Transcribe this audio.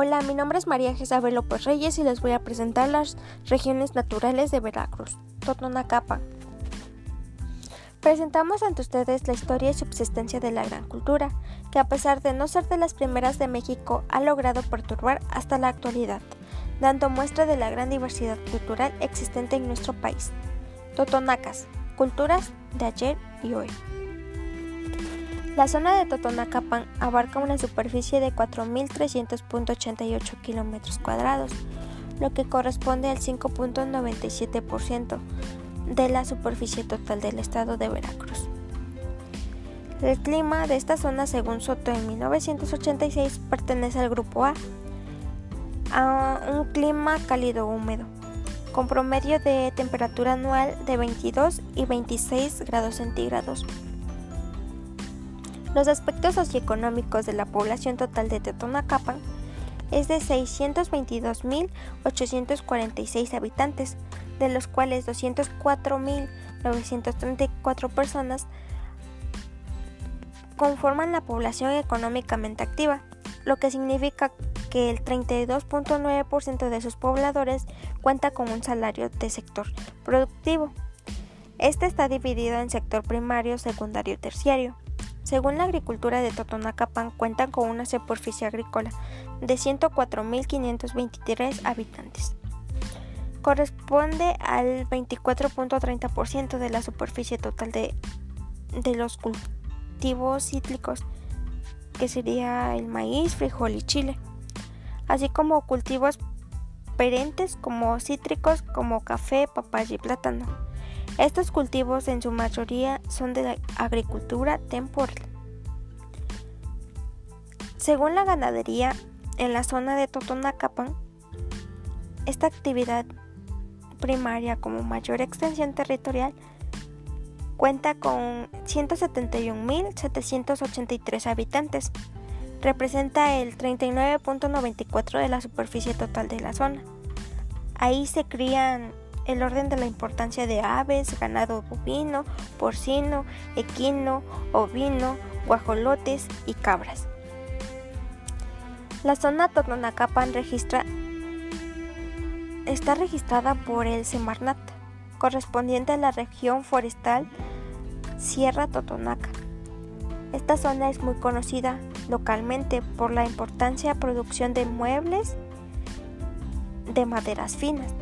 Hola, mi nombre es María Jezabel López Reyes y les voy a presentar las regiones naturales de Veracruz, Totonacapan. Presentamos ante ustedes la historia y subsistencia de la gran cultura, que a pesar de no ser de las primeras de México, ha logrado perturbar hasta la actualidad, dando muestra de la gran diversidad cultural existente en nuestro país. Totonacas, culturas de ayer y hoy. La zona de Totonacapan abarca una superficie de 4.300.88 kilómetros cuadrados, lo que corresponde al 5.97% de la superficie total del estado de Veracruz. El clima de esta zona, según Soto en 1986, pertenece al grupo A, a un clima cálido húmedo, con promedio de temperatura anual de 22 y 26 grados centígrados. Los aspectos socioeconómicos de la población total de Totonacapan es de 622.846 habitantes, de los cuales 204.934 personas conforman la población económicamente activa, lo que significa que el 32.9% de sus pobladores cuenta con un salario de sector productivo. Este está dividido en sector primario, secundario y terciario. Según la agricultura de Totonacapan, cuentan con una superficie agrícola de 104.523 habitantes. Corresponde al 24.30% de la superficie total de, de los cultivos cítricos, que sería el maíz, frijol y chile, así como cultivos perentes como cítricos como café, papaya y plátano. Estos cultivos en su mayoría son de agricultura temporal. Según la ganadería, en la zona de Totonacapan, esta actividad primaria como mayor extensión territorial cuenta con 171.783 habitantes. Representa el 39.94 de la superficie total de la zona. Ahí se crían el orden de la importancia de aves, ganado bovino, porcino, equino, ovino, guajolotes y cabras. La zona Totonacapan está registrada por el Semarnat, correspondiente a la región forestal Sierra Totonaca. Esta zona es muy conocida localmente por la importancia producción de muebles de maderas finas.